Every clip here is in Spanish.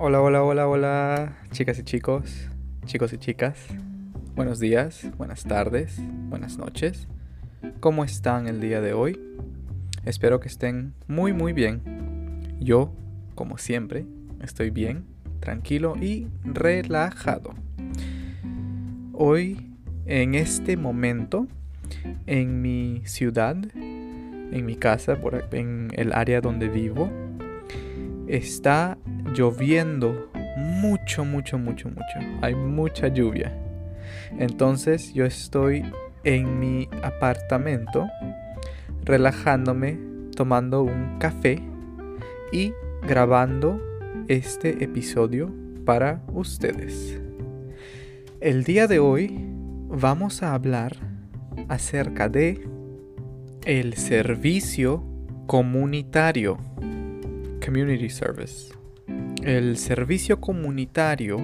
Hola, hola, hola, hola, chicas y chicos, chicos y chicas. Buenos días, buenas tardes, buenas noches. ¿Cómo están el día de hoy? Espero que estén muy, muy bien. Yo, como siempre, estoy bien, tranquilo y relajado. Hoy, en este momento, en mi ciudad, en mi casa, por, en el área donde vivo, está lloviendo mucho, mucho, mucho, mucho. Hay mucha lluvia. Entonces yo estoy en mi apartamento relajándome, tomando un café y grabando este episodio para ustedes. El día de hoy vamos a hablar acerca de el servicio comunitario. Community Service. El servicio comunitario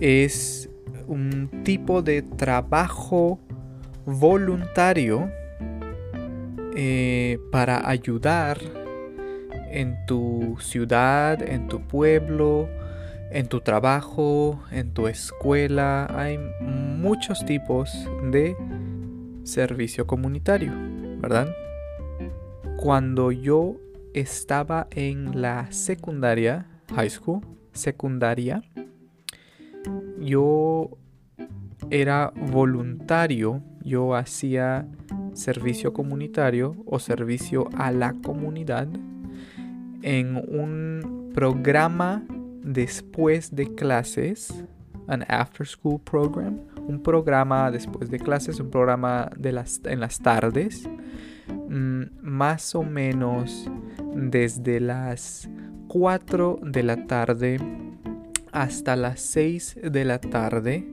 es un tipo de trabajo voluntario eh, para ayudar en tu ciudad, en tu pueblo, en tu trabajo, en tu escuela. Hay muchos tipos de servicio comunitario, ¿verdad? Cuando yo estaba en la secundaria, high school, secundaria, yo era voluntario, yo hacía servicio comunitario o servicio a la comunidad en un programa después de clases, an after school program, un programa después de clases, un programa de las, en las tardes, mm, más o menos desde las 4 de la tarde hasta las 6 de la tarde,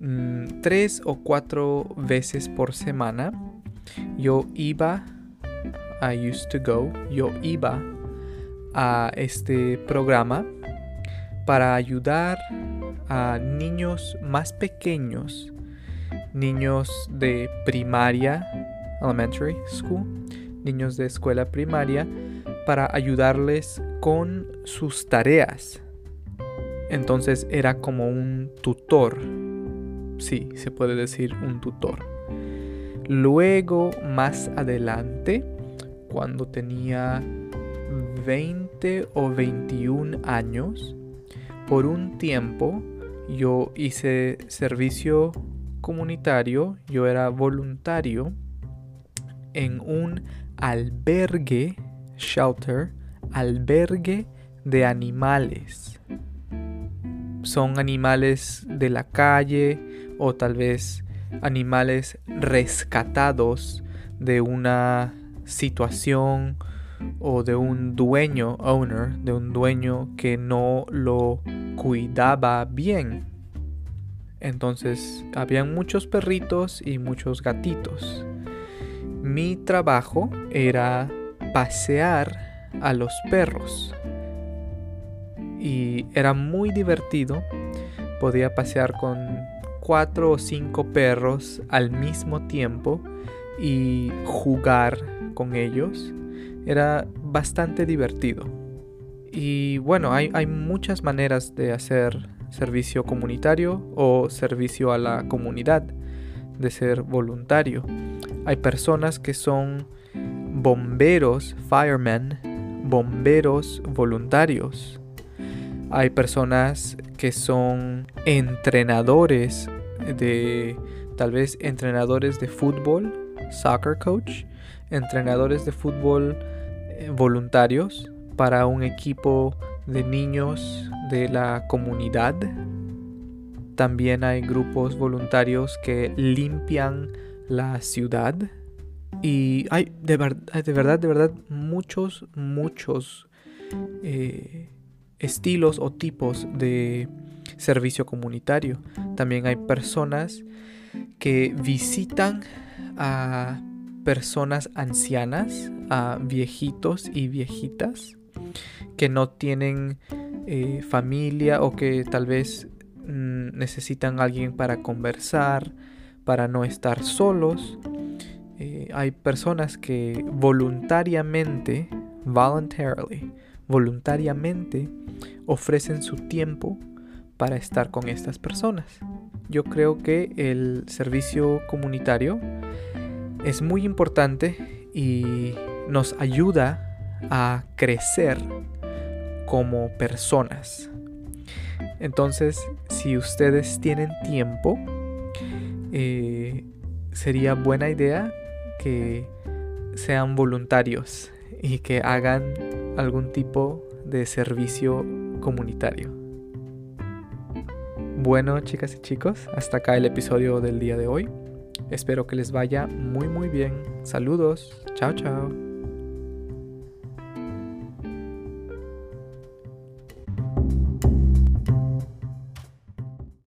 mm, tres o cuatro veces por semana, yo iba, I used to go, yo iba a este programa para ayudar a niños más pequeños, niños de primaria, elementary school, niños de escuela primaria, para ayudarles con sus tareas. Entonces era como un tutor. Sí, se puede decir un tutor. Luego, más adelante, cuando tenía 20 o 21 años, por un tiempo yo hice servicio comunitario, yo era voluntario en un albergue, shelter, albergue de animales. Son animales de la calle o tal vez animales rescatados de una situación o de un dueño, owner, de un dueño que no lo cuidaba bien. Entonces, habían muchos perritos y muchos gatitos. Mi trabajo era pasear a los perros. Y era muy divertido. Podía pasear con cuatro o cinco perros al mismo tiempo y jugar con ellos era bastante divertido. Y bueno, hay, muchas maneras de hacer servicio comunitario o servicio a la comunidad, de ser voluntario. Hay personas que son bomberos, firemen, bomberos voluntarios. Hay personas que son entrenadores de, tal vez entrenadores de fútbol, soccer coach, entrenadores de fútbol eh, voluntarios para un equipo de niños de la comunidad. También hay grupos voluntarios que limpian la ciudad. Y hay de, de verdad, de verdad, muchos, muchos eh, estilos o tipos de servicio comunitario. También hay personas que visitan a personas ancianas, a viejitos y viejitas que no tienen eh, familia o que tal vez necesitan alguien para conversar, para no estar solos. Eh, hay personas que voluntariamente, voluntarily, voluntariamente ofrecen su tiempo para estar con estas personas. Yo creo que el servicio comunitario es muy importante y nos ayuda a crecer como personas. Entonces, si ustedes tienen tiempo, eh, sería buena idea que sean voluntarios y que hagan algún tipo de servicio comunitario. Bueno, chicas y chicos, hasta acá el episodio del día de hoy. Espero que les vaya muy muy bien. Saludos. Chao, chao.